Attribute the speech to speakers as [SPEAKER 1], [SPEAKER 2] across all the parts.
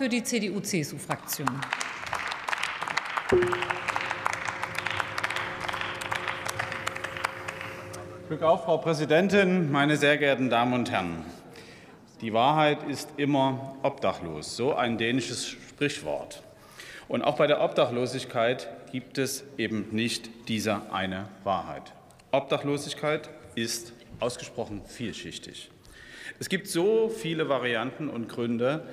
[SPEAKER 1] für die CDU-CSU-Fraktion.
[SPEAKER 2] Glück auf, Frau Präsidentin, meine sehr geehrten Damen und Herren! Die Wahrheit ist immer obdachlos, so ein dänisches Sprichwort. Und auch bei der Obdachlosigkeit gibt es eben nicht diese eine Wahrheit. Obdachlosigkeit ist ausgesprochen vielschichtig. Es gibt so viele Varianten und Gründe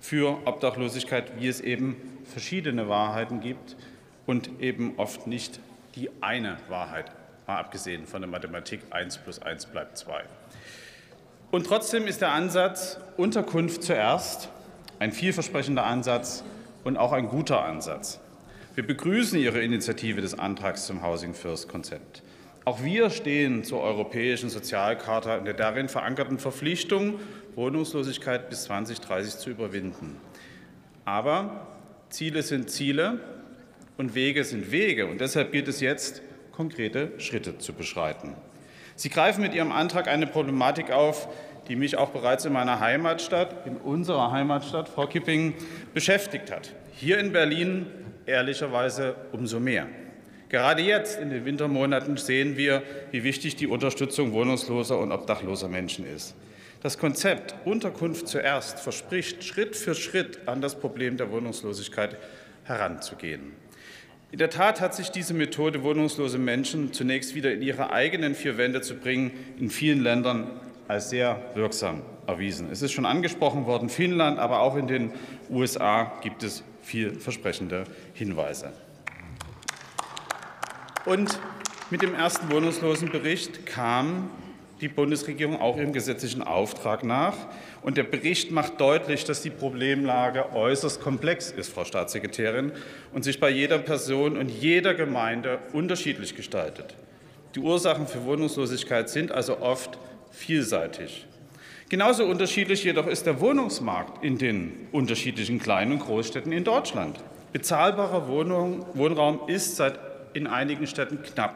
[SPEAKER 2] für Obdachlosigkeit, wie es eben verschiedene Wahrheiten gibt und eben oft nicht die eine Wahrheit mal abgesehen von der Mathematik 1 plus 1 bleibt 2. Und trotzdem ist der Ansatz Unterkunft zuerst ein vielversprechender Ansatz und auch ein guter Ansatz. Wir begrüßen Ihre Initiative des Antrags zum Housing First Konzept. Auch wir stehen zur europäischen Sozialcharta und der darin verankerten Verpflichtung, Wohnungslosigkeit bis 2030 zu überwinden. Aber Ziele sind Ziele und Wege sind Wege. Und deshalb gilt es jetzt, konkrete Schritte zu beschreiten. Sie greifen mit Ihrem Antrag eine Problematik auf, die mich auch bereits in meiner Heimatstadt, in unserer Heimatstadt, Frau Kipping, beschäftigt hat. Hier in Berlin ehrlicherweise umso mehr. Gerade jetzt in den Wintermonaten sehen wir, wie wichtig die Unterstützung wohnungsloser und obdachloser Menschen ist. Das Konzept Unterkunft zuerst verspricht, Schritt für Schritt an das Problem der Wohnungslosigkeit heranzugehen. In der Tat hat sich diese Methode, wohnungslose Menschen zunächst wieder in ihre eigenen vier Wände zu bringen, in vielen Ländern als sehr wirksam erwiesen. Es ist schon angesprochen worden, Finnland, aber auch in den USA gibt es vielversprechende Hinweise. Und mit dem ersten Wohnungslosenbericht kam die Bundesregierung auch ihrem gesetzlichen Auftrag nach. Und der Bericht macht deutlich, dass die Problemlage äußerst komplex ist, Frau Staatssekretärin, und sich bei jeder Person und jeder Gemeinde unterschiedlich gestaltet. Die Ursachen für Wohnungslosigkeit sind also oft vielseitig. Genauso unterschiedlich jedoch ist der Wohnungsmarkt in den unterschiedlichen kleinen und Großstädten in Deutschland. Bezahlbarer Wohnraum ist seit in einigen Städten knapp.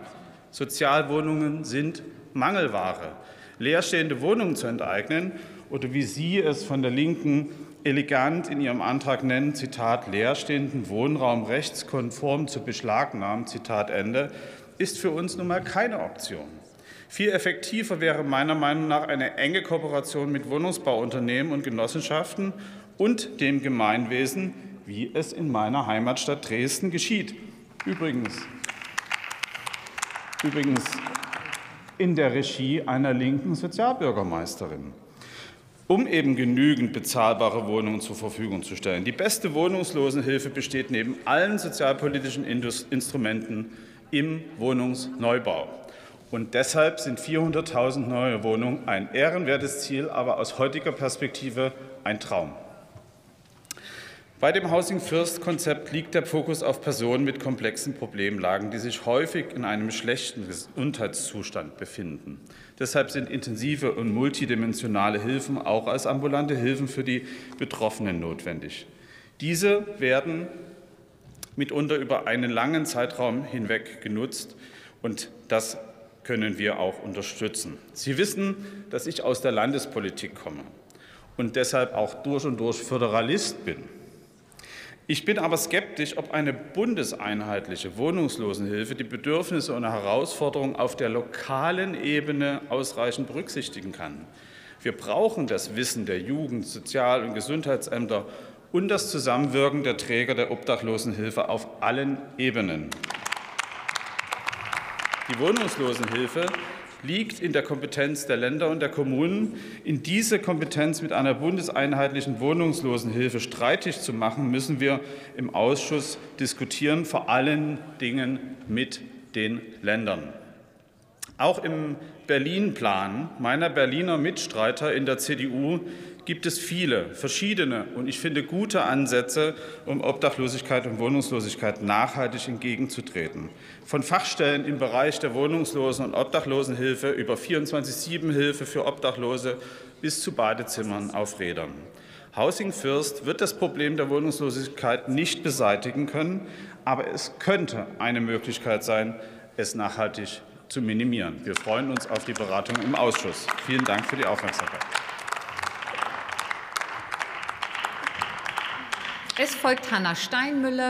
[SPEAKER 2] Sozialwohnungen sind Mangelware. Leerstehende Wohnungen zu enteignen oder wie Sie es von der Linken elegant in Ihrem Antrag nennen, Zitat, leerstehenden Wohnraum rechtskonform zu beschlagnahmen, Zitat Ende, ist für uns nun mal keine Option. Viel effektiver wäre meiner Meinung nach eine enge Kooperation mit Wohnungsbauunternehmen und Genossenschaften und dem Gemeinwesen, wie es in meiner Heimatstadt Dresden geschieht. Übrigens, übrigens in der Regie einer linken Sozialbürgermeisterin um eben genügend bezahlbare Wohnungen zur Verfügung zu stellen. Die beste Wohnungslosenhilfe besteht neben allen sozialpolitischen Instrumenten im Wohnungsneubau. Und deshalb sind 400.000 neue Wohnungen ein ehrenwertes Ziel, aber aus heutiger Perspektive ein Traum. Bei dem Housing First Konzept liegt der Fokus auf Personen mit komplexen Problemlagen, die sich häufig in einem schlechten Gesundheitszustand befinden. Deshalb sind intensive und multidimensionale Hilfen auch als ambulante Hilfen für die Betroffenen notwendig. Diese werden mitunter über einen langen Zeitraum hinweg genutzt und das können wir auch unterstützen. Sie wissen, dass ich aus der Landespolitik komme und deshalb auch durch und durch Föderalist bin. Ich bin aber skeptisch, ob eine bundeseinheitliche Wohnungslosenhilfe die Bedürfnisse und Herausforderungen auf der lokalen Ebene ausreichend berücksichtigen kann. Wir brauchen das Wissen der Jugend-, Sozial- und Gesundheitsämter und das Zusammenwirken der Träger der Obdachlosenhilfe auf allen Ebenen. Die Wohnungslosenhilfe liegt in der Kompetenz der Länder und der Kommunen. In diese Kompetenz mit einer bundeseinheitlichen Wohnungslosenhilfe streitig zu machen, müssen wir im Ausschuss diskutieren, vor allen Dingen mit den Ländern. Auch im Berlin-Plan meiner Berliner Mitstreiter in der CDU gibt es viele verschiedene und ich finde gute Ansätze, um Obdachlosigkeit und Wohnungslosigkeit nachhaltig entgegenzutreten. Von Fachstellen im Bereich der Wohnungslosen- und Obdachlosenhilfe über 24-7-Hilfe für Obdachlose bis zu Badezimmern auf Rädern. Housing First wird das Problem der Wohnungslosigkeit nicht beseitigen können, aber es könnte eine Möglichkeit sein, es nachhaltig zu minimieren. Wir freuen uns auf die Beratung im Ausschuss. Vielen Dank für die Aufmerksamkeit.
[SPEAKER 1] Es folgt Hanna Steinmüller